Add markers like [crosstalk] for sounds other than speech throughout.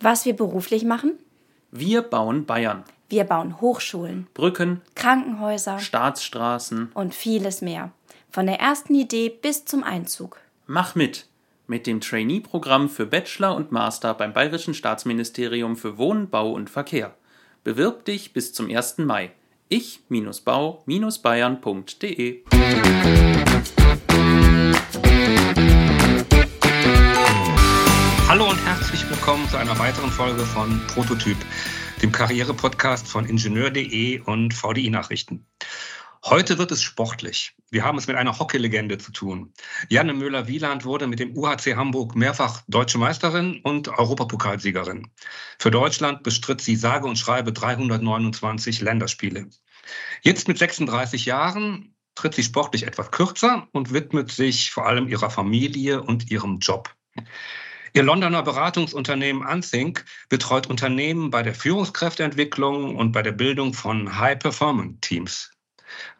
was wir beruflich machen? Wir bauen Bayern. Wir bauen Hochschulen, Brücken, Krankenhäuser Staatsstraßen. und vieles mehr. Von der ersten Idee bis zum Einzug. Mach mit! Mit dem Trainee-Programm für Bachelor und Master beim Bayerischen Staatsministerium für Wohnen, Bau und Verkehr. Bewirb dich bis zum 1. Mai. Ich-bau-bayern.de willkommen zu einer weiteren Folge von Prototyp, dem Karriere-Podcast von Ingenieur.de und VDI Nachrichten. Heute wird es sportlich. Wir haben es mit einer Hockeylegende zu tun. Janne Müller-Wieland wurde mit dem UHC Hamburg mehrfach deutsche Meisterin und Europapokalsiegerin. Für Deutschland bestritt sie sage und schreibe 329 Länderspiele. Jetzt mit 36 Jahren tritt sie sportlich etwas kürzer und widmet sich vor allem ihrer Familie und ihrem Job. Ihr Londoner Beratungsunternehmen Unthink betreut Unternehmen bei der Führungskräfteentwicklung und bei der Bildung von High-Performance-Teams.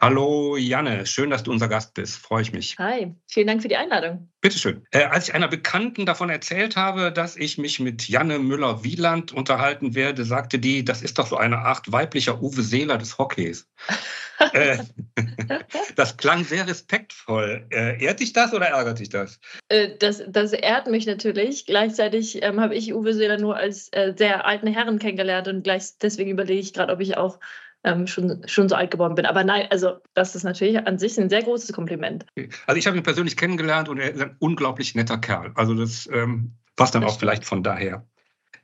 Hallo Janne, schön, dass du unser Gast bist. Freue ich mich. Hi, vielen Dank für die Einladung. Bitteschön. Äh, als ich einer Bekannten davon erzählt habe, dass ich mich mit Janne Müller-Wieland unterhalten werde, sagte die, das ist doch so eine Art weiblicher Uwe Seeler des Hockeys. [laughs] äh, [laughs] das klang sehr respektvoll. Äh, ehrt dich das oder ärgert dich das? Äh, das, das ehrt mich natürlich. Gleichzeitig ähm, habe ich Uwe Seeler nur als sehr alten Herren kennengelernt und gleich deswegen überlege ich gerade, ob ich auch ähm, schon, schon so alt geworden bin. Aber nein, also das ist natürlich an sich ein sehr großes Kompliment. Also ich habe ihn persönlich kennengelernt und er ist ein unglaublich netter Kerl. Also das ähm, passt dann Das auch stimmt. vielleicht von daher.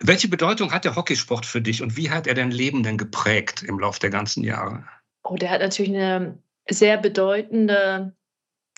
Welche Bedeutung hat der Hockeysport für dich und wie hat er dein Leben denn geprägt im Laufe der ganzen Jahre? Oh, der hat natürlich eine sehr bedeutende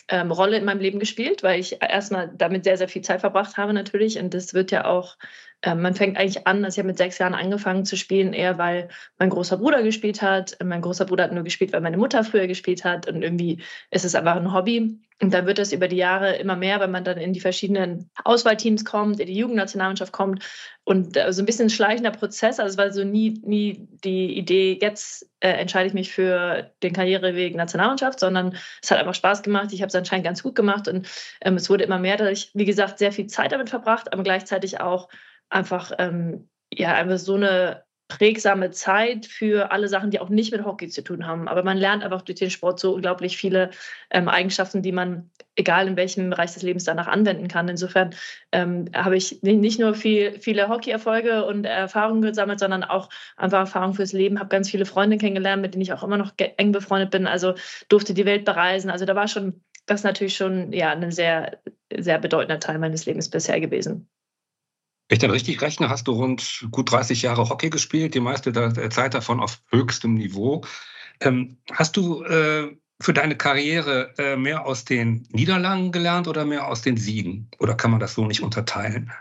ähm, Rolle in meinem Leben gespielt, weil ich erstmal damit sehr, sehr viel Zeit verbracht habe natürlich. Und das wird ja auch, man fängt eigentlich an, also ich habe mit sechs Jahren angefangen zu spielen, eher weil mein großer Bruder gespielt hat. Mein großer Bruder hat nur gespielt, weil meine Mutter früher gespielt hat. Und irgendwie ist es einfach ein Hobby. Und dann wird das über die Jahre immer mehr, wenn man dann in die verschiedenen Auswahlteams kommt, in die Jugendnationalmannschaft kommt. Und äh, so ein bisschen ein schleichender Prozess. Also es war so nie, nie die Idee, jetzt äh, entscheide ich mich für den Karriereweg Nationalmannschaft, sondern es hat einfach Spaß gemacht. Ich habe es anscheinend ganz gut gemacht und ähm, es wurde immer mehr, dadurch, wie gesagt, sehr viel Zeit damit verbracht, aber gleichzeitig auch einfach, ähm, ja, einfach so eine prägsame Zeit für alle Sachen, die auch nicht mit Hockey zu tun haben. Aber man lernt einfach durch den Sport so unglaublich viele ähm, Eigenschaften, die man, egal in welchem Bereich des Lebens, danach anwenden kann. Insofern ähm, habe ich ni- nicht nur viel, viele Hockey-Erfolge und Erfahrungen gesammelt, sondern auch einfach Erfahrungen fürs Leben. Habe ganz viele Freunde kennengelernt, mit denen ich auch immer noch eng befreundet bin. Also durfte die Welt bereisen. Also da war schon, das natürlich schon ja, ein sehr, sehr bedeutender Teil meines Lebens bisher gewesen. Ich dann richtig rechne, hast du rund gut 30 Jahre Hockey gespielt, die meiste der Zeit davon auf höchstem Niveau. Ähm, hast du äh, für deine Karriere äh, mehr aus den Niederlagen gelernt oder mehr aus den Siegen? Oder kann man das so nicht unterteilen?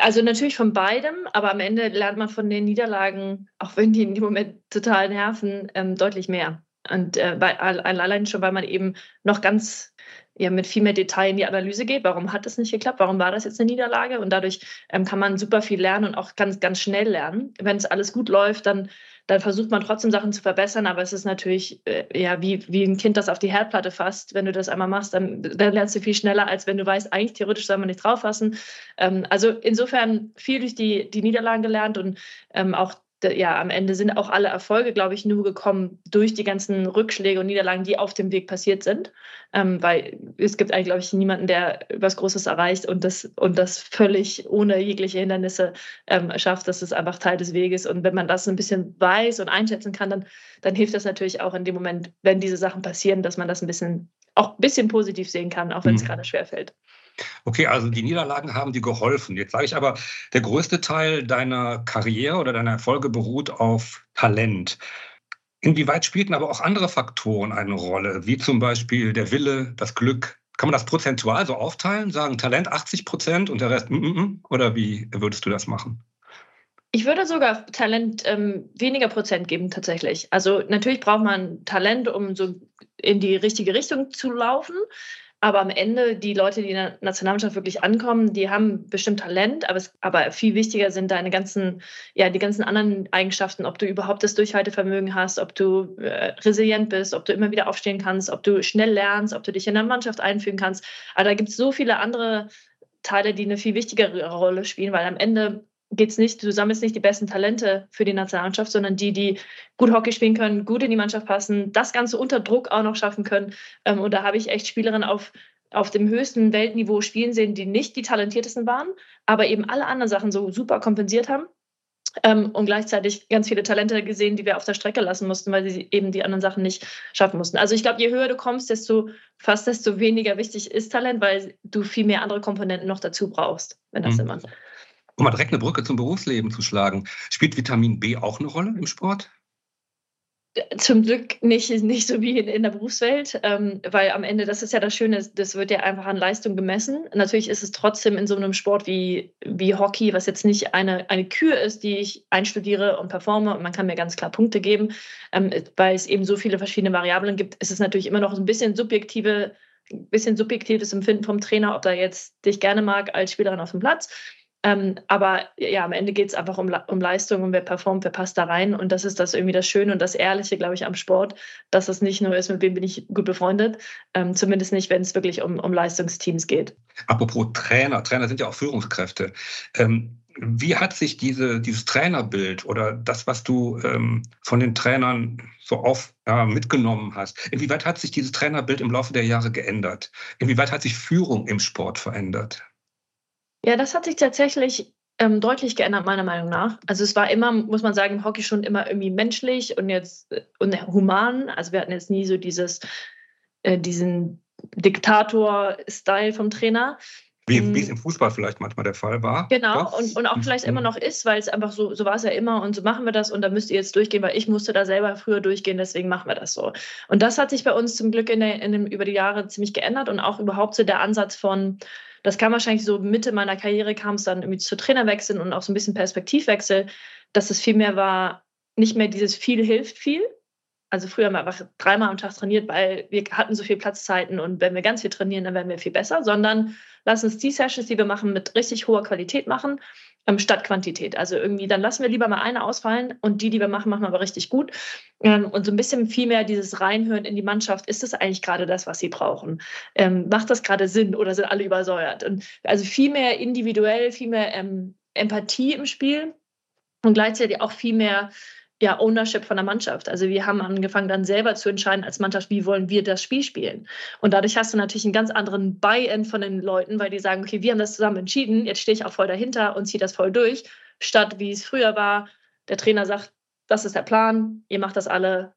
Also natürlich von beidem, aber am Ende lernt man von den Niederlagen, auch wenn die in dem Moment total nerven, ähm, deutlich mehr. Und äh, weil, al- allein schon, weil man eben noch ganz ja, mit viel mehr Detail in die Analyse geht. Warum hat es nicht geklappt? Warum war das jetzt eine Niederlage? Und dadurch ähm, kann man super viel lernen und auch ganz, ganz schnell lernen. Wenn es alles gut läuft, dann, dann versucht man trotzdem Sachen zu verbessern, aber es ist natürlich äh, ja wie, wie ein Kind, das auf die Herdplatte fasst. Wenn du das einmal machst, dann, dann lernst du viel schneller, als wenn du weißt, eigentlich theoretisch soll man nicht drauf fassen. Ähm, also insofern viel durch die, die Niederlagen gelernt und ähm, auch ja, am Ende sind auch alle Erfolge, glaube ich, nur gekommen durch die ganzen Rückschläge und Niederlagen, die auf dem Weg passiert sind. Ähm, weil es gibt eigentlich, glaube ich, niemanden, der was Großes erreicht und das, und das völlig ohne jegliche Hindernisse ähm, schafft. Das ist einfach Teil des Weges. Und wenn man das ein bisschen weiß und einschätzen kann, dann, dann hilft das natürlich auch in dem Moment, wenn diese Sachen passieren, dass man das ein bisschen, auch ein bisschen positiv sehen kann, auch wenn es Mhm. gerade schwerfällt. Okay, also die Niederlagen haben dir geholfen. Jetzt sage ich aber, der größte Teil deiner Karriere oder deiner Erfolge beruht auf Talent. Inwieweit spielten aber auch andere Faktoren eine Rolle, wie zum Beispiel der Wille, das Glück? Kann man das prozentual so aufteilen? Sagen Talent 80 Prozent und der Rest, mm, mm, mm? oder wie würdest du das machen? Ich würde sogar Talent ähm, weniger Prozent geben tatsächlich. Also natürlich braucht man Talent, um so in die richtige Richtung zu laufen. Aber am Ende, die Leute, die in der Nationalmannschaft wirklich ankommen, die haben bestimmt Talent, aber, es, aber viel wichtiger sind deine ganzen, ja, die ganzen anderen Eigenschaften, ob du überhaupt das Durchhaltevermögen hast, ob du äh, resilient bist, ob du immer wieder aufstehen kannst, ob du schnell lernst, ob du dich in der Mannschaft einfügen kannst. Aber da gibt es so viele andere Teile, die eine viel wichtigere Rolle spielen, weil am Ende geht es nicht, du sammelst nicht die besten Talente für die Nationalmannschaft, sondern die, die gut Hockey spielen können, gut in die Mannschaft passen, das Ganze unter Druck auch noch schaffen können. Ähm, und da habe ich echt Spielerinnen auf, auf dem höchsten Weltniveau spielen sehen, die nicht die talentiertesten waren, aber eben alle anderen Sachen so super kompensiert haben. Ähm, und gleichzeitig ganz viele Talente gesehen, die wir auf der Strecke lassen mussten, weil sie eben die anderen Sachen nicht schaffen mussten. Also ich glaube, je höher du kommst, desto fast desto weniger wichtig ist Talent, weil du viel mehr andere Komponenten noch dazu brauchst, wenn das mhm. Macht. Um mal direkt eine Brücke zum Berufsleben zu schlagen, spielt Vitamin B auch eine Rolle im Sport? Zum Glück nicht, nicht so wie in, in der Berufswelt, ähm, weil am Ende, das ist ja das Schöne, das wird ja einfach an Leistung gemessen. Natürlich ist es trotzdem in so einem Sport wie, wie Hockey, was jetzt nicht eine, eine Kür ist, die ich einstudiere und performe und man kann mir ganz klar Punkte geben, ähm, weil es eben so viele verschiedene Variablen gibt, ist es natürlich immer noch ein bisschen subjektive, bisschen subjektives Empfinden vom Trainer, ob er jetzt dich gerne mag als Spielerin auf dem Platz ähm, aber ja, am Ende geht es einfach um, um Leistung und wer performt, wer passt da rein. Und das ist das irgendwie das Schöne und das Ehrliche, glaube ich, am Sport, dass es nicht nur ist, mit wem bin ich gut befreundet, ähm, zumindest nicht, wenn es wirklich um, um Leistungsteams geht. Apropos Trainer, Trainer sind ja auch Führungskräfte. Ähm, wie hat sich diese, dieses Trainerbild oder das, was du ähm, von den Trainern so oft ja, mitgenommen hast, inwieweit hat sich dieses Trainerbild im Laufe der Jahre geändert? Inwieweit hat sich Führung im Sport verändert? Ja, das hat sich tatsächlich ähm, deutlich geändert, meiner Meinung nach. Also es war immer, muss man sagen, im Hockey schon immer irgendwie menschlich und jetzt äh, und human. Also wir hatten jetzt nie so dieses, äh, diesen Diktator-Style vom Trainer. Wie, wie, es im Fußball vielleicht manchmal der Fall war. Genau, und, und auch vielleicht immer noch ist, weil es einfach so, so war es ja immer und so machen wir das und da müsst ihr jetzt durchgehen, weil ich musste da selber früher durchgehen, deswegen machen wir das so. Und das hat sich bei uns zum Glück in der, in dem, über die Jahre ziemlich geändert und auch überhaupt so der Ansatz von, das kam wahrscheinlich so Mitte meiner Karriere, kam es dann irgendwie zu Trainerwechseln und auch so ein bisschen Perspektivwechsel, dass es viel mehr war, nicht mehr dieses viel hilft viel. Also früher haben wir einfach dreimal am Tag trainiert, weil wir hatten so viel Platzzeiten und wenn wir ganz viel trainieren, dann werden wir viel besser, sondern lass uns die Sessions, die wir machen, mit richtig hoher Qualität machen statt Quantität. Also irgendwie, dann lassen wir lieber mal eine ausfallen und die, die wir machen, machen wir aber richtig gut. Ähm, und so ein bisschen viel mehr dieses Reinhören in die Mannschaft. Ist das eigentlich gerade das, was sie brauchen? Ähm, macht das gerade Sinn oder sind alle übersäuert? Und also viel mehr individuell, viel mehr ähm, Empathie im Spiel und gleichzeitig auch viel mehr ja, Ownership von der Mannschaft. Also wir haben angefangen dann selber zu entscheiden als Mannschaft, wie wollen wir das Spiel spielen. Und dadurch hast du natürlich einen ganz anderen Buy-in von den Leuten, weil die sagen, okay, wir haben das zusammen entschieden, jetzt stehe ich auch voll dahinter und ziehe das voll durch, statt wie es früher war, der Trainer sagt, das ist der Plan, ihr macht das alle,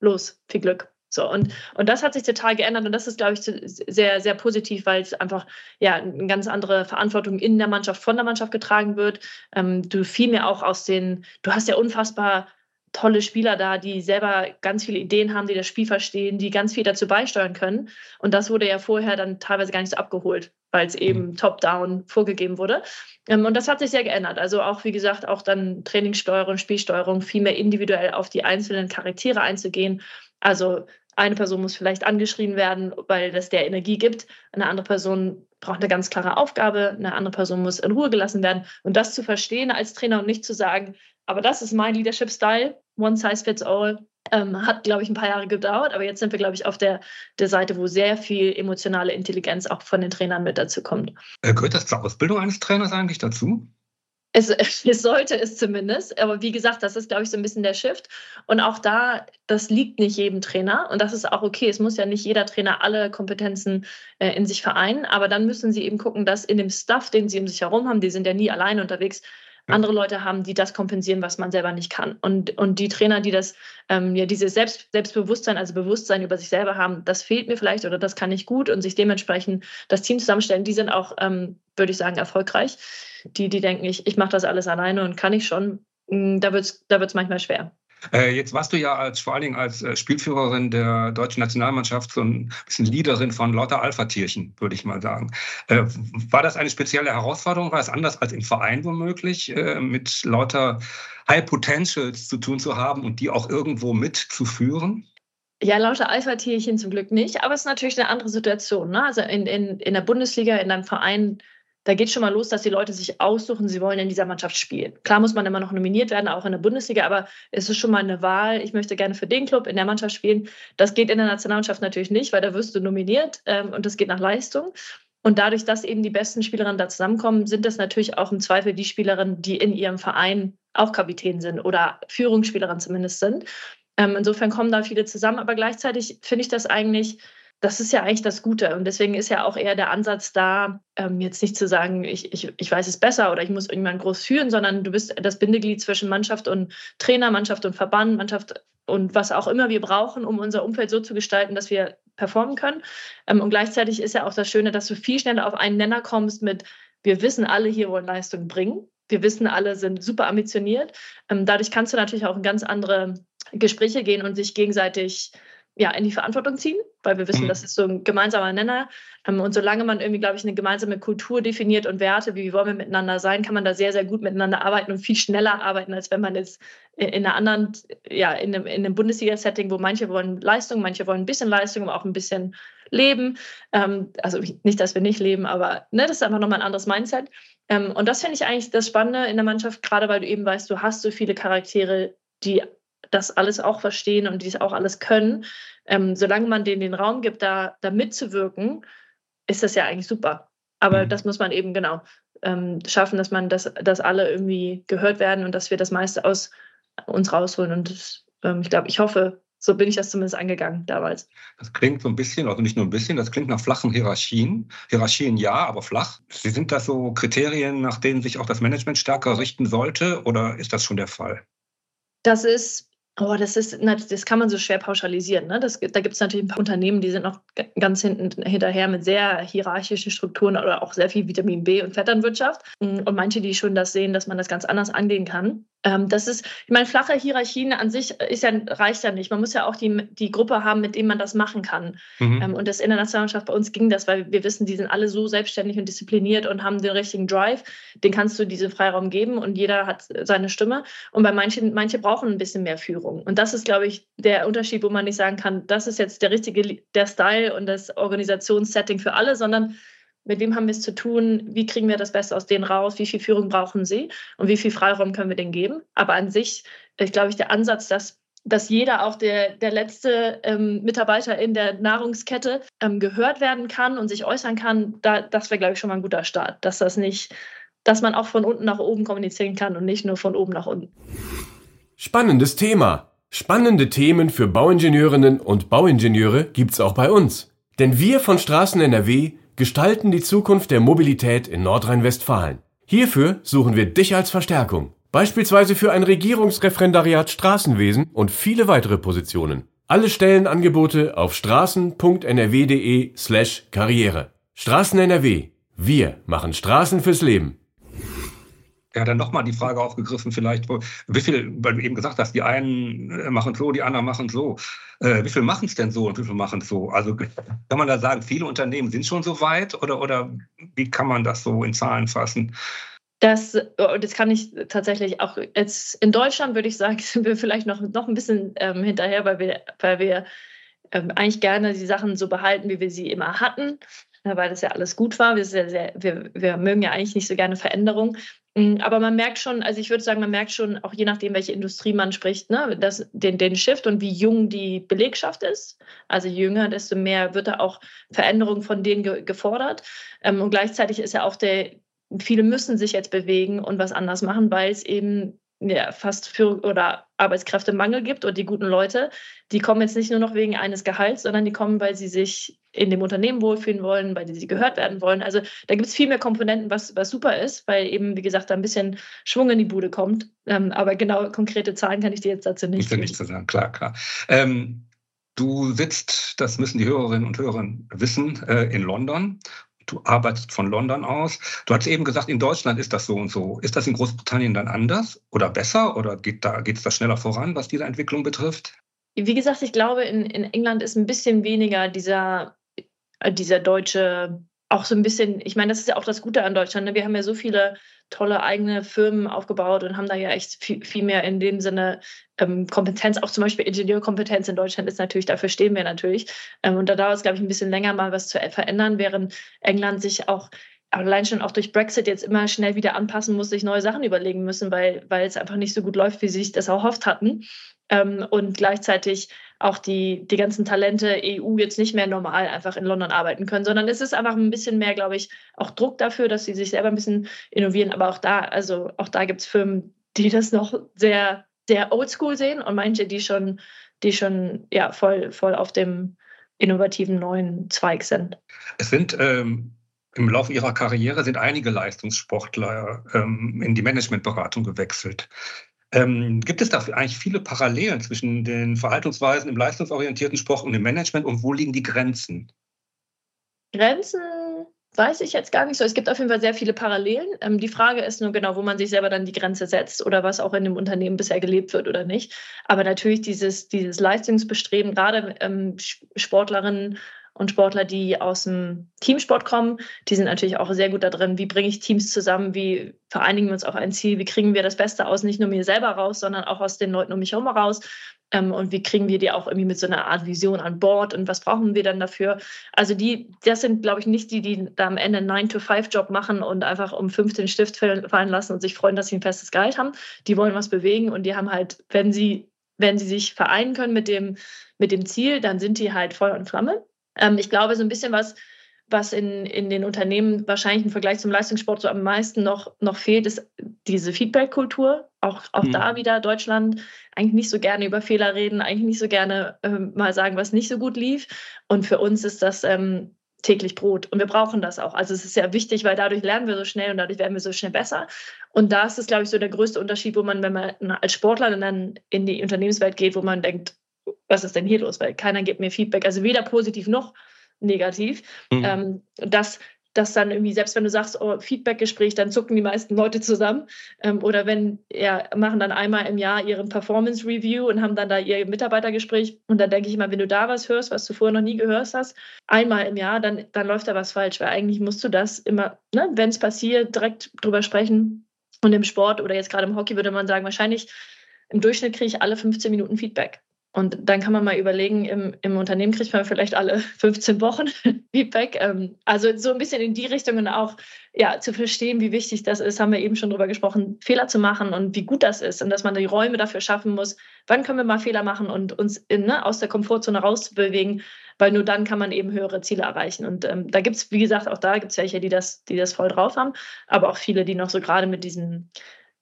los, viel Glück. So, und, und das hat sich total geändert und das ist, glaube ich, sehr, sehr positiv, weil es einfach ja eine ganz andere Verantwortung in der Mannschaft, von der Mannschaft getragen wird. Ähm, du viel mehr auch aus den, du hast ja unfassbar tolle Spieler da, die selber ganz viele Ideen haben, die das Spiel verstehen, die ganz viel dazu beisteuern können. Und das wurde ja vorher dann teilweise gar nicht so abgeholt, weil es eben mhm. top-down vorgegeben wurde. Ähm, und das hat sich sehr geändert. Also auch, wie gesagt, auch dann Trainingssteuerung, Spielsteuerung, viel mehr individuell auf die einzelnen Charaktere einzugehen also eine Person muss vielleicht angeschrien werden, weil das der Energie gibt. Eine andere Person braucht eine ganz klare Aufgabe. Eine andere Person muss in Ruhe gelassen werden. Und das zu verstehen als Trainer und nicht zu sagen, aber das ist mein Leadership-Style, one size fits all, ähm, hat, glaube ich, ein paar Jahre gedauert. Aber jetzt sind wir, glaube ich, auf der, der Seite, wo sehr viel emotionale Intelligenz auch von den Trainern mit dazu kommt. Äh, gehört das zur Ausbildung eines Trainers eigentlich dazu? Es, [laughs] es, sollte es zumindest. Aber wie gesagt, das ist, glaube ich, so ein bisschen der Shift. Und auch da, das liegt nicht jedem Trainer. Und das ist auch okay. Es muss ja nicht jeder Trainer alle Kompetenzen äh, in sich vereinen. Aber dann müssen sie eben gucken, dass in dem Stuff, den sie um sich herum haben, die sind ja nie allein unterwegs, andere Leute haben, die das kompensieren, was man selber nicht kann. Und, und die Trainer, die das, ähm, ja, dieses Selbst, Selbstbewusstsein, also Bewusstsein über sich selber haben, das fehlt mir vielleicht oder das kann ich gut und sich dementsprechend das Team zusammenstellen, die sind auch, ähm, würde ich sagen, erfolgreich die, die denken, ich, ich mache das alles alleine und kann ich schon, mm, da wird es da wird's manchmal schwer. Äh, jetzt warst du ja als, vor allen Dingen als äh, Spielführerin der deutschen Nationalmannschaft so ein bisschen Leaderin von lauter Alpha-Tierchen, würde ich mal sagen. Äh, war das eine spezielle Herausforderung? War es anders als im Verein womöglich, mit lauter High Potentials zu tun zu haben und die auch irgendwo mitzuführen? Ja, lauter Alpha-Tierchen zum Glück nicht, aber es ist natürlich eine andere Situation. Ne? Also in, in, in der Bundesliga, in einem Verein da geht schon mal los, dass die Leute sich aussuchen, sie wollen in dieser Mannschaft spielen. Klar muss man immer noch nominiert werden, auch in der Bundesliga, aber es ist schon mal eine Wahl, ich möchte gerne für den Club in der Mannschaft spielen. Das geht in der Nationalmannschaft natürlich nicht, weil da wirst du nominiert ähm, und das geht nach Leistung. Und dadurch, dass eben die besten Spielerinnen da zusammenkommen, sind das natürlich auch im Zweifel die Spielerinnen, die in ihrem Verein auch Kapitän sind oder Führungsspielerinnen zumindest sind. Ähm, insofern kommen da viele zusammen, aber gleichzeitig finde ich das eigentlich das ist ja eigentlich das Gute. Und deswegen ist ja auch eher der Ansatz da, ähm, jetzt nicht zu sagen, ich, ich, ich weiß es besser oder ich muss irgendwann groß führen, sondern du bist das Bindeglied zwischen Mannschaft und Trainer, Mannschaft und Verband, Mannschaft und was auch immer wir brauchen, um unser Umfeld so zu gestalten, dass wir performen können. Ähm, und gleichzeitig ist ja auch das Schöne, dass du viel schneller auf einen Nenner kommst mit, wir wissen alle hier wollen Leistung bringen. Wir wissen alle sind super ambitioniert. Ähm, dadurch kannst du natürlich auch in ganz andere Gespräche gehen und sich gegenseitig ja, in die Verantwortung ziehen, weil wir wissen, mhm. das ist so ein gemeinsamer Nenner. Ähm, und solange man irgendwie, glaube ich, eine gemeinsame Kultur definiert und Werte, wie wollen wir miteinander sein, kann man da sehr, sehr gut miteinander arbeiten und viel schneller arbeiten, als wenn man jetzt in einer anderen, ja, in einem, in einem Bundesliga-Setting, wo manche wollen Leistung, manche wollen ein bisschen Leistung, aber auch ein bisschen Leben. Ähm, also nicht, dass wir nicht leben, aber ne, das ist einfach nochmal ein anderes Mindset. Ähm, und das finde ich eigentlich das Spannende in der Mannschaft, gerade weil du eben weißt, du hast so viele Charaktere, die das alles auch verstehen und die es auch alles können. Ähm, solange man denen den Raum gibt, da, da mitzuwirken, ist das ja eigentlich super. Aber mhm. das muss man eben genau ähm, schaffen, dass man das, dass alle irgendwie gehört werden und dass wir das meiste aus uns rausholen. Und das, ähm, ich glaube, ich hoffe, so bin ich das zumindest angegangen damals. Das klingt so ein bisschen, also nicht nur ein bisschen, das klingt nach flachen Hierarchien. Hierarchien ja, aber flach. Sind das so Kriterien, nach denen sich auch das Management stärker richten sollte oder ist das schon der Fall? Das ist Oh, das ist, das kann man so schwer pauschalisieren. Ne? Das, da gibt es natürlich ein paar Unternehmen, die sind noch ganz hinten hinterher mit sehr hierarchischen Strukturen oder auch sehr viel Vitamin B und Vetternwirtschaft. Und manche, die schon das sehen, dass man das ganz anders angehen kann. Ähm, das ist, ich meine, flache Hierarchien an sich ist ja, reicht ja nicht. Man muss ja auch die, die Gruppe haben, mit dem man das machen kann. Mhm. Ähm, und das in der Nationalmannschaft bei uns ging das, weil wir wissen, die sind alle so selbstständig und diszipliniert und haben den richtigen Drive. Den kannst du diesen Freiraum geben und jeder hat seine Stimme. Und bei manchen, manche brauchen ein bisschen mehr Führung. Und das ist, glaube ich, der Unterschied, wo man nicht sagen kann, das ist jetzt der richtige, der Style und das Organisationssetting für alle, sondern mit wem haben wir es zu tun, wie kriegen wir das Beste aus denen raus, wie viel Führung brauchen sie und wie viel Freiraum können wir denen geben. Aber an sich, ich glaube ich, der Ansatz, dass dass jeder, auch der, der letzte ähm, Mitarbeiter in der Nahrungskette, ähm, gehört werden kann und sich äußern kann, da, das wäre, glaube ich, schon mal ein guter Start. Dass das nicht, dass man auch von unten nach oben kommunizieren kann und nicht nur von oben nach unten. Spannendes Thema. Spannende Themen für Bauingenieurinnen und Bauingenieure gibt's auch bei uns. Denn wir von Straßen NRW gestalten die Zukunft der Mobilität in Nordrhein-Westfalen. Hierfür suchen wir dich als Verstärkung. Beispielsweise für ein Regierungsreferendariat Straßenwesen und viele weitere Positionen. Alle Stellenangebote auf straßen.nrw.de slash Karriere. Straßen NRW. Wir machen Straßen fürs Leben. Ja, dann nochmal die Frage aufgegriffen, vielleicht, wie viel, weil du eben gesagt hast, die einen äh, machen so, die anderen machen so. Äh, wie viel machen es denn so und wie viel machen es so? Also kann man da sagen, viele Unternehmen sind schon so weit oder, oder wie kann man das so in Zahlen fassen? Das, oh, das kann ich tatsächlich auch jetzt in Deutschland würde ich sagen, [laughs] sind wir vielleicht noch, noch ein bisschen ähm, hinterher, weil wir, weil wir ähm, eigentlich gerne die Sachen so behalten, wie wir sie immer hatten, äh, weil das ja alles gut war. Wir, sehr, sehr, wir, wir mögen ja eigentlich nicht so gerne Veränderung. Mm, aber man merkt schon, also ich würde sagen, man merkt schon, auch je nachdem, welche Industrie man spricht, ne, dass den, den Shift und wie jung die Belegschaft ist. Also jünger, desto mehr wird da auch Veränderung von denen ge gefordert. Ähm, und gleichzeitig ist ja auch der, viele müssen sich jetzt bewegen und was anders machen, weil es eben ja, fast für oder Arbeitskräftemangel gibt und die guten Leute, die kommen jetzt nicht nur noch wegen eines Gehalts, sondern die kommen, weil sie sich in dem Unternehmen wohlfühlen wollen, weil sie gehört werden wollen. Also da gibt es viel mehr Komponenten, was, was super ist, weil eben, wie gesagt, da ein bisschen Schwung in die Bude kommt. Ähm, aber genau konkrete Zahlen kann ich dir jetzt dazu nicht sagen. Nicht zu sagen, klar, klar. Ähm, du sitzt, das müssen die Hörerinnen und Hörer wissen, äh, in London du arbeitest von London aus. Du hast eben gesagt, in Deutschland ist das so und so. Ist das in Großbritannien dann anders oder besser oder geht da, geht es da schneller voran, was diese Entwicklung betrifft? Wie gesagt, ich glaube, in, in England ist ein bisschen weniger dieser, äh, dieser deutsche, auch so ein bisschen, ich meine, das ist ja auch das Gute an Deutschland. Ne? Wir haben ja so viele tolle eigene Firmen aufgebaut und haben da ja echt viel, viel mehr in dem Sinne ähm, Kompetenz, auch zum Beispiel Ingenieurkompetenz in Deutschland ist natürlich, dafür stehen wir natürlich. Ähm, und da dauert es, glaube ich, ein bisschen länger, mal was zu verändern, während England sich auch allein schon auch durch Brexit jetzt immer schnell wieder anpassen muss, sich neue Sachen überlegen müssen, weil, weil es einfach nicht so gut läuft, wie sie sich das erhofft hatten. Ähm, und gleichzeitig auch die, die ganzen Talente EU jetzt nicht mehr normal einfach in London arbeiten können, sondern es ist einfach ein bisschen mehr, glaube ich, auch Druck dafür, dass sie sich selber ein bisschen innovieren. Aber auch da, also auch da gibt es Firmen, die das noch sehr, sehr oldschool sehen und manche, die schon, die schon ja voll, voll auf dem innovativen neuen Zweig sind. Es sind ähm, im Laufe ihrer Karriere sind einige Leistungssportler ähm, in die Managementberatung gewechselt. Ähm, gibt es da eigentlich viele Parallelen zwischen den Verhaltensweisen im leistungsorientierten Sport und im Management und wo liegen die Grenzen? Grenzen weiß ich jetzt gar nicht so. Es gibt auf jeden Fall sehr viele Parallelen. Ähm, die Frage ist nur genau, wo man sich selber dann die Grenze setzt oder was auch in dem Unternehmen bisher gelebt wird oder nicht. Aber natürlich dieses, dieses Leistungsbestreben, gerade ähm, Sportlerinnen und Sportler, die aus dem Teamsport kommen, die sind natürlich auch sehr gut da drin. Wie bringe ich Teams zusammen? Wie vereinigen wir uns auf ein Ziel? Wie kriegen wir das Beste aus nicht nur mir selber raus, sondern auch aus den Leuten um mich herum raus? Ähm, und wie kriegen wir die auch irgendwie mit so einer Art Vision an Bord und was brauchen wir dann dafür? Also die, das sind, glaube ich, nicht die, die da am Ende einen 9-to-5-Job machen und einfach um 15 Stift fallen lassen und sich freuen, dass sie ein festes Gehalt haben. Die wollen was bewegen und die haben halt, wenn sie, wenn sie sich vereinen können mit dem, mit dem Ziel, dann sind die halt Feuer und Flamme. Ähm, ich glaube, so ein bisschen was, was in, in den Unternehmen wahrscheinlich im Vergleich zum Leistungssport so am meisten noch, noch fehlt, ist diese Feedback-Kultur. Auch, auch mhm. da wieder Deutschland eigentlich nicht so gerne über Fehler reden, eigentlich nicht so gerne ähm, mal sagen, was nicht so gut lief. Und für uns ist das ähm, täglich Brot. Und wir brauchen das auch. Also es ist sehr wichtig, weil dadurch lernen wir so schnell und dadurch werden wir so schnell besser. Und da ist es, glaube ich, so der größte Unterschied, wo man, wenn man als Sportler dann in die Unternehmenswelt geht, wo man denkt, was ist denn hier los? Weil keiner gibt mir Feedback, also weder positiv noch negativ. Mhm. Ähm, dass, dass dann irgendwie, selbst wenn du sagst, oh, Feedbackgespräch, dann zucken die meisten Leute zusammen. Ähm, oder wenn, ja, machen dann einmal im Jahr ihren Performance Review und haben dann da ihr Mitarbeitergespräch. Und dann denke ich mal, wenn du da was hörst, was du vorher noch nie gehört hast, einmal im Jahr, dann, dann läuft da was falsch. Weil eigentlich musst du das immer, ne, wenn es passiert, direkt drüber sprechen. Und im Sport oder jetzt gerade im Hockey würde man sagen, wahrscheinlich im Durchschnitt kriege ich alle 15 Minuten Feedback. Und dann kann man mal überlegen, im, im Unternehmen kriegt man vielleicht alle [laughs] 15 Wochen [laughs] Feedback. Ähm, also so ein bisschen in die Richtung und auch ja, zu verstehen, wie wichtig das ist, haben wir eben schon darüber gesprochen, Fehler zu machen und wie gut das ist und dass man die Räume dafür schaffen muss, wann können wir mal Fehler machen und uns in, ne, aus der Komfortzone rauszubewegen, weil nur dann kann man eben höhere Ziele erreichen. Und ähm, da gibt es, wie gesagt, auch da gibt es welche, die das, die das voll drauf haben, aber auch viele, die noch so gerade mit diesen,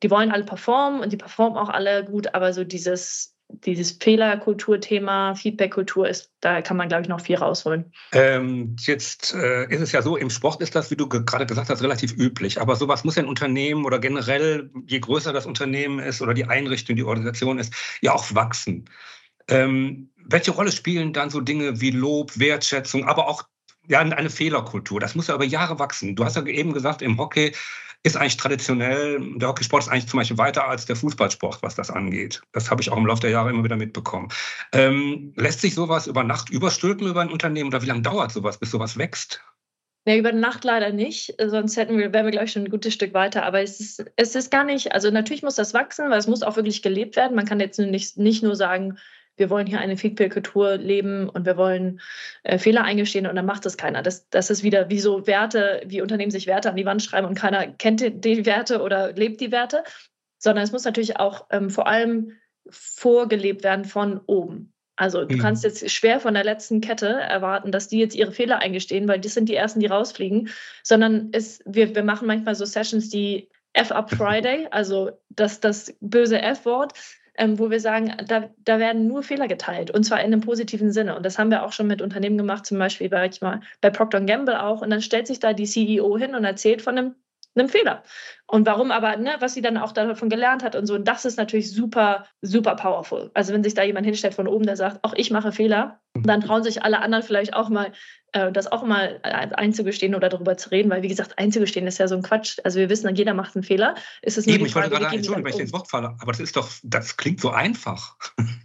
die wollen alle performen und die performen auch alle gut, aber so dieses dieses Fehlerkulturthema, Feedbackkultur ist, da kann man, glaube ich, noch viel rausholen. Ähm, jetzt äh, ist es ja so, im Sport ist das, wie du gerade gesagt hast, relativ üblich. Aber sowas muss ein Unternehmen oder generell, je größer das Unternehmen ist oder die Einrichtung, die Organisation ist, ja auch wachsen. Ähm, welche Rolle spielen dann so Dinge wie Lob, Wertschätzung, aber auch ja, eine Fehlerkultur? Das muss ja über Jahre wachsen. Du hast ja eben gesagt, im Hockey ist eigentlich traditionell, der Hockeysport ist eigentlich zum Beispiel weiter als der Fußballsport, was das angeht. Das habe ich auch im Laufe der Jahre immer wieder mitbekommen. Ähm, lässt sich sowas über Nacht überstülpen über ein Unternehmen oder wie lange dauert sowas, bis sowas wächst? Ja, über Nacht leider nicht, sonst hätten wir, wären wir, glaube ich, schon ein gutes Stück weiter. Aber es ist, es ist gar nicht, also natürlich muss das wachsen, weil es muss auch wirklich gelebt werden. Man kann jetzt nicht, nicht nur sagen, wir wollen hier eine Feedback-Kultur leben und wir wollen äh, Fehler eingestehen und dann macht das keiner. Das, das ist wieder wie so Werte, wie Unternehmen sich Werte an die Wand schreiben und keiner kennt die, die Werte oder lebt die Werte, sondern es muss natürlich auch ähm, vor allem vorgelebt werden von oben. Also du mhm. kannst jetzt schwer von der letzten Kette erwarten, dass die jetzt ihre Fehler eingestehen, weil das sind die ersten, die rausfliegen, sondern es, wir, wir machen manchmal so Sessions, die F-Up [laughs] Friday, also das, das böse F-Wort, ähm, wo wir sagen, da, da werden nur Fehler geteilt und zwar in einem positiven Sinne. Und das haben wir auch schon mit Unternehmen gemacht, zum Beispiel bei, bei Procter Gamble auch. Und dann stellt sich da die CEO hin und erzählt von einem einem Fehler. Und warum aber, ne, was sie dann auch davon gelernt hat und so. Und das ist natürlich super, super powerful. Also wenn sich da jemand hinstellt von oben, der sagt, auch ich mache Fehler, dann trauen sich alle anderen vielleicht auch mal, äh, das auch mal einzugestehen oder darüber zu reden, weil wie gesagt, einzugestehen ist ja so ein Quatsch. Also wir wissen, jeder macht einen Fehler. Ist es Eben, ich wollte gerade, Entschuldigung, wenn ich ins Wort falle, aber das ist doch, das klingt so einfach.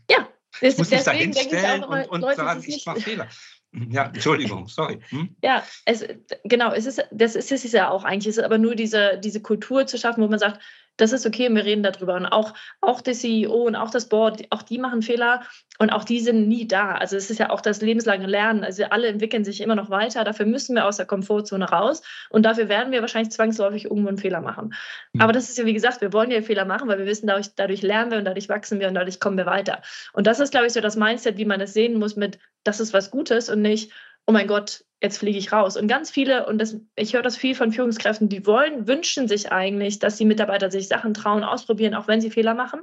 Ja. Das, [laughs] ich muss mich da hinstellen und, und Leute, sagen, ich mache Fehler. Ja, Entschuldigung, sorry. Hm? Ja, es, genau, es ist, das ist es ja auch eigentlich. Es ist aber nur diese, diese Kultur zu schaffen, wo man sagt, das ist okay und wir reden darüber. Und auch, auch der CEO und auch das Board, auch die machen Fehler und auch die sind nie da. Also es ist ja auch das lebenslange Lernen. Also alle entwickeln sich immer noch weiter. Dafür müssen wir aus der Komfortzone raus und dafür werden wir wahrscheinlich zwangsläufig irgendwo einen Fehler machen. Mhm. Aber das ist ja, wie gesagt, wir wollen ja Fehler machen, weil wir wissen, dadurch, dadurch lernen wir und dadurch wachsen wir und dadurch kommen wir weiter. Und das ist, glaube ich, so das Mindset, wie man es sehen muss mit, das ist was Gutes und nicht, oh mein Gott, jetzt fliege ich raus. Und ganz viele, und das, ich höre das viel von Führungskräften, die wollen, wünschen sich eigentlich, dass die Mitarbeiter sich Sachen trauen, ausprobieren, auch wenn sie Fehler machen.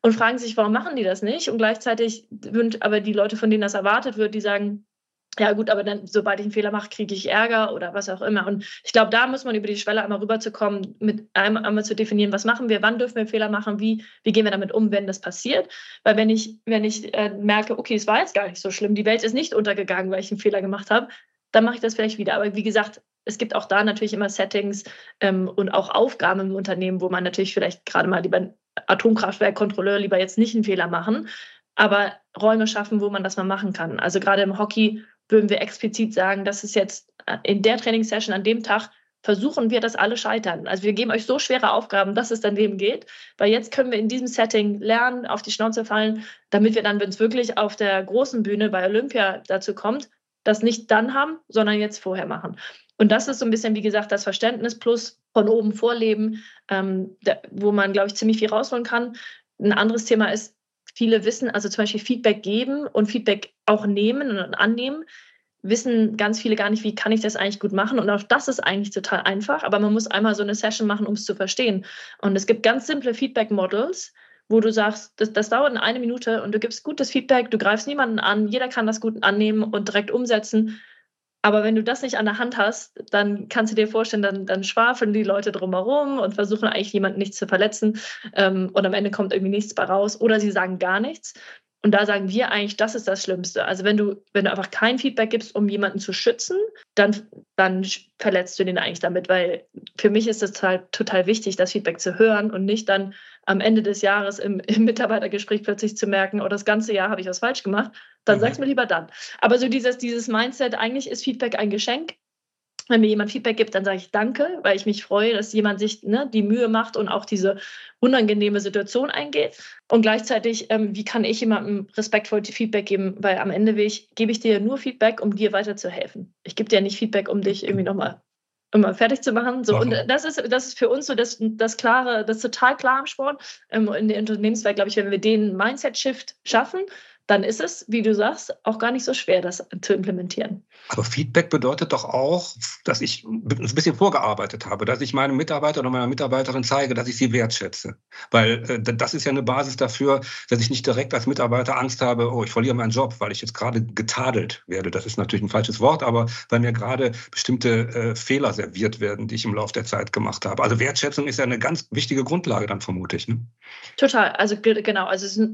Und fragen sich, warum machen die das nicht? Und gleichzeitig aber die Leute, von denen das erwartet wird, die sagen, ja gut, aber dann, sobald ich einen Fehler mache, kriege ich Ärger oder was auch immer. Und ich glaube, da muss man über die Schwelle einmal rüberzukommen, mit einmal, einmal zu definieren, was machen wir, wann dürfen wir Fehler machen, wie, wie gehen wir damit um, wenn das passiert. Weil wenn ich, wenn ich äh, merke, okay, es war jetzt gar nicht so schlimm, die Welt ist nicht untergegangen, weil ich einen Fehler gemacht habe, dann mache ich das vielleicht wieder. Aber wie gesagt, es gibt auch da natürlich immer Settings ähm, und auch Aufgaben im Unternehmen, wo man natürlich vielleicht gerade mal lieber Atomkraftwerkkontrolleur lieber jetzt nicht einen Fehler machen, aber Räume schaffen, wo man das mal machen kann. Also gerade im Hockey würden wir explizit sagen, das ist jetzt äh, in der Trainingssession an dem Tag versuchen wir, dass alle scheitern. Also wir geben euch so schwere Aufgaben, dass es daneben geht, weil jetzt können wir in diesem Setting lernen, auf die Schnauze fallen, damit wir dann, wenn es wirklich auf der großen Bühne bei Olympia dazu kommt, das nicht dann haben, sondern jetzt vorher machen. Und das ist so ein bisschen, wie gesagt, das Verständnis plus von oben vorleben, ähm, da, wo man, glaube ich, ziemlich viel rausholen kann. Ein anderes Thema ist, viele wissen, also zum Beispiel Feedback geben und Feedback auch nehmen und annehmen, wissen ganz viele gar nicht, wie kann ich das eigentlich gut machen. Und auch das ist eigentlich total einfach, aber man muss einmal so eine Session machen, um es zu verstehen. Und es gibt ganz simple Feedback-Models, wo du sagst, das, das dauert in eine Minute und du gibst gutes Feedback, du greifst niemanden an, jeder kann das gut annehmen und direkt umsetzen. Aber wenn du das nicht an der Hand hast, dann kannst du dir vorstellen, dann, dann schwafeln die Leute drumherum und versuchen eigentlich jemanden nicht zu verletzen. Ähm, und am Ende kommt irgendwie nichts bei raus. Oder sie sagen gar nichts. Und da sagen wir eigentlich, das ist das Schlimmste. Also wenn du, wenn du einfach kein Feedback gibst, um jemanden zu schützen, dann, dann verletzt du den eigentlich damit, weil für mich ist es halt total wichtig, das Feedback zu hören und nicht dann am Ende des Jahres im, im Mitarbeitergespräch plötzlich zu merken, oh, das ganze Jahr habe ich was falsch gemacht, dann mhm. sag's mir lieber dann. Aber so dieses, dieses Mindset, eigentlich ist Feedback ein Geschenk wenn mir jemand Feedback gibt, dann sage ich Danke, weil ich mich freue, dass jemand sich ne, die Mühe macht und auch diese unangenehme Situation eingeht. Und gleichzeitig, ähm, wie kann ich jemandem respektvoll Feedback geben? Weil am Ende ich, gebe ich dir nur Feedback, um dir weiterzuhelfen. Ich gebe dir nicht Feedback, um dich irgendwie nochmal immer fertig zu machen. So, und das ist, das ist für uns so das, das klare, das total klar im Sport. Ähm, in der Unternehmenswelt, glaube ich, wenn wir den Mindset-Shift schaffen, dann ist es, wie du sagst, auch gar nicht so schwer, das zu implementieren. Aber Feedback bedeutet doch auch, dass ich ein bisschen vorgearbeitet habe, dass ich meinem Mitarbeiter oder meiner Mitarbeiterin zeige, dass ich sie wertschätze. Weil äh, das ist ja eine Basis dafür, dass ich nicht direkt als Mitarbeiter Angst habe, oh, ich verliere meinen Job, weil ich jetzt gerade getadelt werde. Das ist natürlich ein falsches Wort, aber weil mir gerade bestimmte äh, Fehler serviert werden, die ich im Laufe der Zeit gemacht habe. Also Wertschätzung ist ja eine ganz wichtige Grundlage dann vermute ich. Ne? Total. Also genau. Also es ist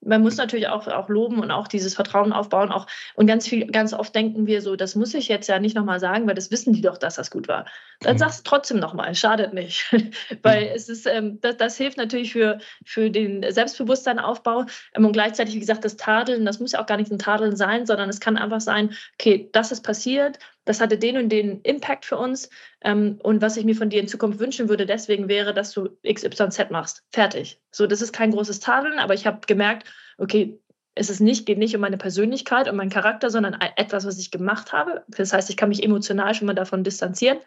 man muss natürlich auch, auch loben und auch dieses Vertrauen aufbauen. Auch, und ganz viel, ganz oft denken wir so, das muss ich jetzt ja nicht nochmal sagen, weil das wissen die doch, dass das gut war. Dann mhm. sagst du trotzdem nochmal, schadet nicht. [laughs] weil mhm. es ist, ähm, das, das hilft natürlich für, für den Selbstbewusstseinaufbau. Ähm, und gleichzeitig, wie gesagt, das Tadeln, das muss ja auch gar nicht ein Tadeln sein, sondern es kann einfach sein, okay, das ist passiert, das hatte den und den Impact für uns. Ähm, und was ich mir von dir in Zukunft wünschen würde, deswegen wäre, dass du XYZ machst. Fertig. So, das ist kein großes Tadeln, aber ich habe gemerkt, okay, es ist nicht, geht nicht um meine Persönlichkeit, um meinen Charakter, sondern etwas, was ich gemacht habe. Das heißt, ich kann mich emotional schon mal davon distanzieren.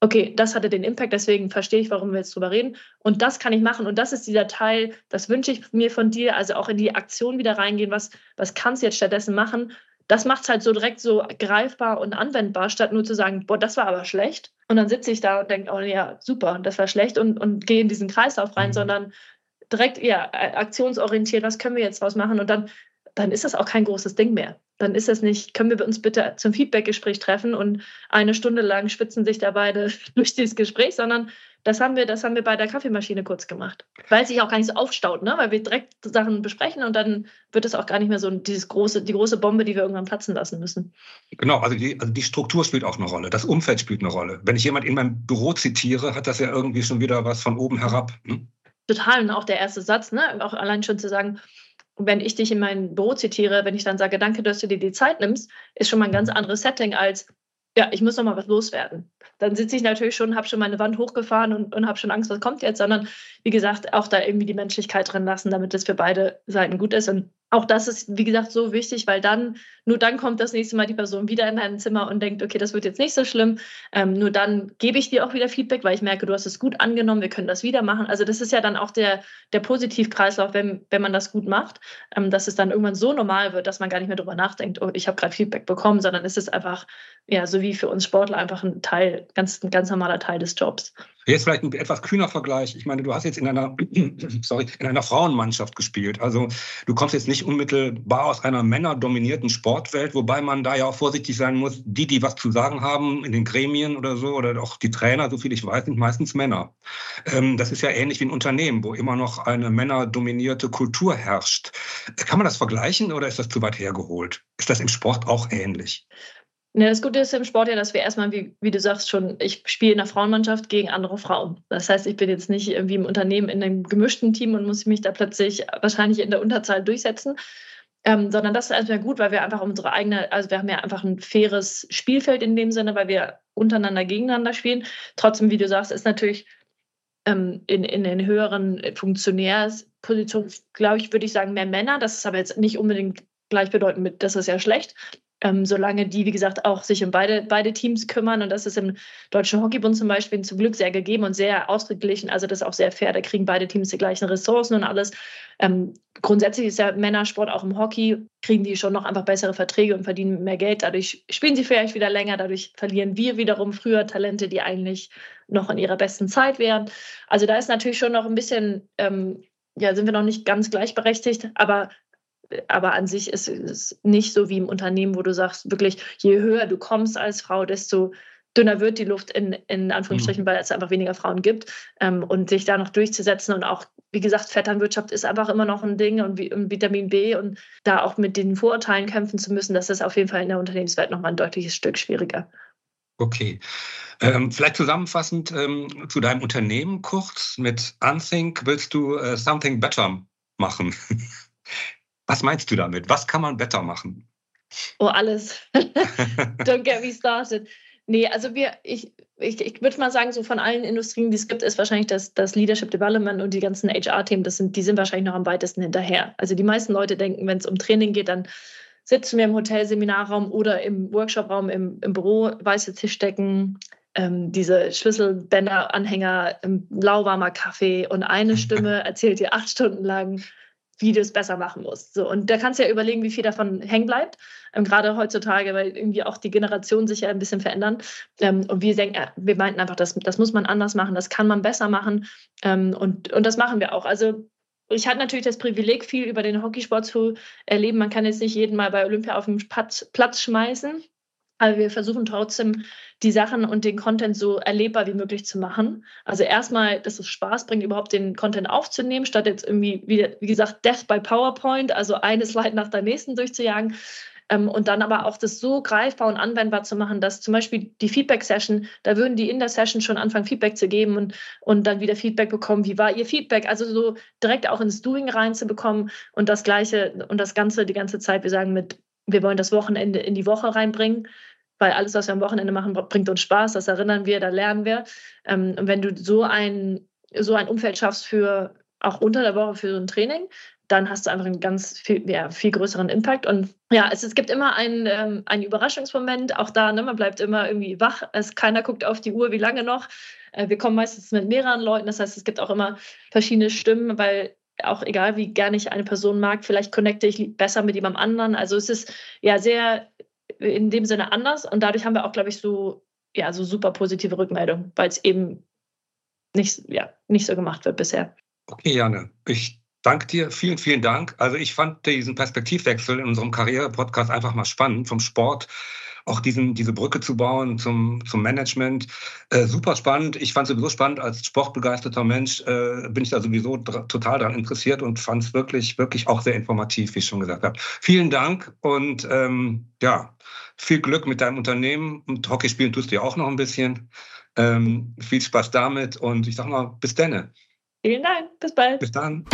Okay, das hatte den Impact, deswegen verstehe ich, warum wir jetzt drüber reden. Und das kann ich machen. Und das ist dieser Teil, das wünsche ich mir von dir, also auch in die Aktion wieder reingehen. Was, was kannst du jetzt stattdessen machen? Das macht es halt so direkt so greifbar und anwendbar, statt nur zu sagen, boah, das war aber schlecht. Und dann sitze ich da und denke, oh ja, super, das war schlecht und, und gehe in diesen Kreislauf rein, mhm. sondern direkt, ja, aktionsorientiert, was können wir jetzt draus machen? Und dann, dann ist das auch kein großes Ding mehr. Dann ist es nicht, können wir uns bitte zum Feedbackgespräch treffen und eine Stunde lang schwitzen sich da beide [laughs] durch dieses Gespräch, sondern das haben wir, das haben wir bei der Kaffeemaschine kurz gemacht. Weil es sich auch gar nicht so aufstaut, ne? Weil wir direkt Sachen besprechen und dann wird es auch gar nicht mehr so dieses große, die große Bombe, die wir irgendwann platzen lassen müssen. Genau, also die, also die Struktur spielt auch eine Rolle, das Umfeld spielt eine Rolle. Wenn ich jemand in meinem Büro zitiere, hat das ja irgendwie schon wieder was von oben herab. Ne? Total, und auch der erste Satz, ne? Auch allein schon zu sagen, wenn ich dich in mein Büro zitiere, wenn ich dann sage, danke, dass du dir die Zeit nimmst, ist schon mal ein ganz anderes Setting als ja, ich muss noch mal was loswerden. Dann sitze ich natürlich schon, habe schon meine Wand hochgefahren und, und habe schon Angst, was kommt jetzt, sondern wie gesagt, auch da irgendwie die Menschlichkeit drin lassen, damit es für beide Seiten gut ist. Und auch das ist, wie gesagt, so wichtig, weil dann, nur dann kommt das nächste Mal die Person wieder in dein Zimmer und denkt, okay, das wird jetzt nicht so schlimm. Ähm, nur dann gebe ich dir auch wieder Feedback, weil ich merke, du hast es gut angenommen, wir können das wieder machen. Also das ist ja dann auch der, der Positivkreislauf, wenn, wenn man das gut macht, ähm, dass es dann irgendwann so normal wird, dass man gar nicht mehr darüber nachdenkt, oh, ich habe gerade Feedback bekommen, sondern es ist einfach, ja, so wie für uns Sportler einfach ein Teil, ganz, ein ganz normaler Teil des Jobs. Jetzt vielleicht ein etwas kühner Vergleich. Ich meine, du hast jetzt in einer, [clears throat] sorry, in einer Frauenmannschaft gespielt. Also du kommst jetzt nicht unmittelbar aus einer männerdominierten Sportwelt, wobei man da ja auch vorsichtig sein muss. Die, die was zu sagen haben in den Gremien oder so, oder auch die Trainer, so viel ich weiß, sind meistens Männer. Ähm, das ist ja ähnlich wie ein Unternehmen, wo immer noch eine männerdominierte Kultur herrscht. Kann man das vergleichen oder ist das zu weit hergeholt? Ist das im Sport auch ähnlich? Ja, das Gute ist im Sport ja, dass wir erstmal, wie, wie du sagst, schon, ich spiele in einer Frauenmannschaft gegen andere Frauen. Das heißt, ich bin jetzt nicht irgendwie im Unternehmen in einem gemischten Team und muss mich da plötzlich wahrscheinlich in der Unterzahl durchsetzen. Ähm, sondern das ist erstmal gut, weil wir einfach unsere eigene, also wir haben ja einfach ein faires Spielfeld in dem Sinne, weil wir untereinander gegeneinander spielen. Trotzdem, wie du sagst, ist natürlich ähm, in, in den höheren Funktionärspositionen, glaube ich, würde ich sagen, mehr Männer. Das ist aber jetzt nicht unbedingt gleichbedeutend mit, das ist ja schlecht, ähm, solange die, wie gesagt, auch sich um beide, beide Teams kümmern. Und das ist im Deutschen Hockeybund zum Beispiel zum Glück sehr gegeben und sehr ausgeglichen. Also das ist auch sehr fair. Da kriegen beide Teams die gleichen Ressourcen und alles. Ähm, grundsätzlich ist ja Männersport auch im Hockey, kriegen die schon noch einfach bessere Verträge und verdienen mehr Geld. Dadurch spielen sie vielleicht wieder länger. Dadurch verlieren wir wiederum früher Talente, die eigentlich noch in ihrer besten Zeit wären. Also da ist natürlich schon noch ein bisschen, ähm, ja, sind wir noch nicht ganz gleichberechtigt, aber aber an sich ist es nicht so wie im Unternehmen, wo du sagst, wirklich, je höher du kommst als Frau, desto dünner wird die Luft in, in Anführungsstrichen, mhm. weil es einfach weniger Frauen gibt. Ähm, und sich da noch durchzusetzen und auch, wie gesagt, Vetternwirtschaft ist einfach immer noch ein Ding und, und Vitamin B und da auch mit den Vorurteilen kämpfen zu müssen, das ist auf jeden Fall in der Unternehmenswelt nochmal ein deutliches Stück schwieriger. Okay. Ähm, vielleicht zusammenfassend ähm, zu deinem Unternehmen kurz. Mit Unthink willst du äh, Something Better machen. [laughs] Was meinst du damit? Was kann man besser machen? Oh, alles. [laughs] Don't get me started. Nee, also wir, ich, ich, ich würde mal sagen, so von allen Industrien, die es gibt, ist wahrscheinlich das, das Leadership Development und die ganzen HR-Themen, sind, die sind wahrscheinlich noch am weitesten hinterher. Also die meisten Leute denken, wenn es um Training geht, dann sitzen wir im Hotelseminarraum oder im Workshopraum im, im Büro, weiße Tischdecken, ähm, diese Schlüsselbänder, Anhänger, lauwarmer Kaffee und eine [laughs] Stimme erzählt dir acht Stunden lang, wie du es besser machen musst. So, und da kannst du ja überlegen, wie viel davon hängen bleibt. Ähm, gerade heutzutage, weil irgendwie auch die Generationen sich ja ein bisschen verändern. Ähm, und wir denken, äh, wir meinten einfach, das, das muss man anders machen, das kann man besser machen. Ähm, und, und das machen wir auch. Also ich hatte natürlich das Privileg, viel über den Hockeysport zu erleben. Man kann jetzt nicht jeden Mal bei Olympia auf den Platz, Platz schmeißen. Aber wir versuchen trotzdem, die Sachen und den Content so erlebbar wie möglich zu machen. Also erstmal, dass es Spaß bringt, überhaupt den Content aufzunehmen, statt jetzt irgendwie, wie, wie gesagt, Death by PowerPoint, also eine [laughs] Slide nach der nächsten durchzujagen. Ähm, und dann aber auch das so greifbar und anwendbar zu machen, dass zum Beispiel die Feedback-Session, da würden die in der Session schon anfangen, Feedback zu geben und, und dann wieder Feedback bekommen, wie war ihr Feedback? Also so direkt auch ins Doing reinzubekommen und das Gleiche und das Ganze die ganze Zeit, wir sagen mit wir wollen das Wochenende in die Woche reinbringen, weil alles, was wir am Wochenende machen, bringt uns Spaß, das erinnern wir, da lernen wir. Ähm, und wenn du so ein, so ein Umfeld schaffst für auch unter der Woche für so ein Training, dann hast du einfach einen ganz viel, ja, viel größeren Impact. Und ja, es, es gibt immer einen, ähm, einen Überraschungsmoment, auch da, ne, man bleibt immer irgendwie wach. Es, keiner guckt auf die Uhr, wie lange noch. Äh, wir kommen meistens mit mehreren Leuten, das heißt, es gibt auch immer verschiedene Stimmen, weil auch egal wie gerne ich eine Person mag, vielleicht connecte ich besser mit jemandem anderen. Also es ist ja sehr in dem Sinne anders und dadurch haben wir auch, glaube ich, so, ja, so super positive Rückmeldungen, weil es eben nicht, ja, nicht so gemacht wird bisher. Okay, Janne, ich danke dir. Vielen, vielen Dank. Also ich fand diesen Perspektivwechsel in unserem Karriere-Podcast einfach mal spannend vom Sport auch diesen, diese Brücke zu bauen zum, zum Management. Äh, super spannend. Ich fand es sowieso spannend. Als sportbegeisterter Mensch äh, bin ich da sowieso total daran interessiert und fand es wirklich, wirklich auch sehr informativ, wie ich schon gesagt habe. Vielen Dank und ähm, ja, viel Glück mit deinem Unternehmen. Und Hockey spielen tust du ja auch noch ein bisschen. Ähm, viel Spaß damit und ich sag mal, bis dann. Vielen Dank. Bis bald. Bis dann.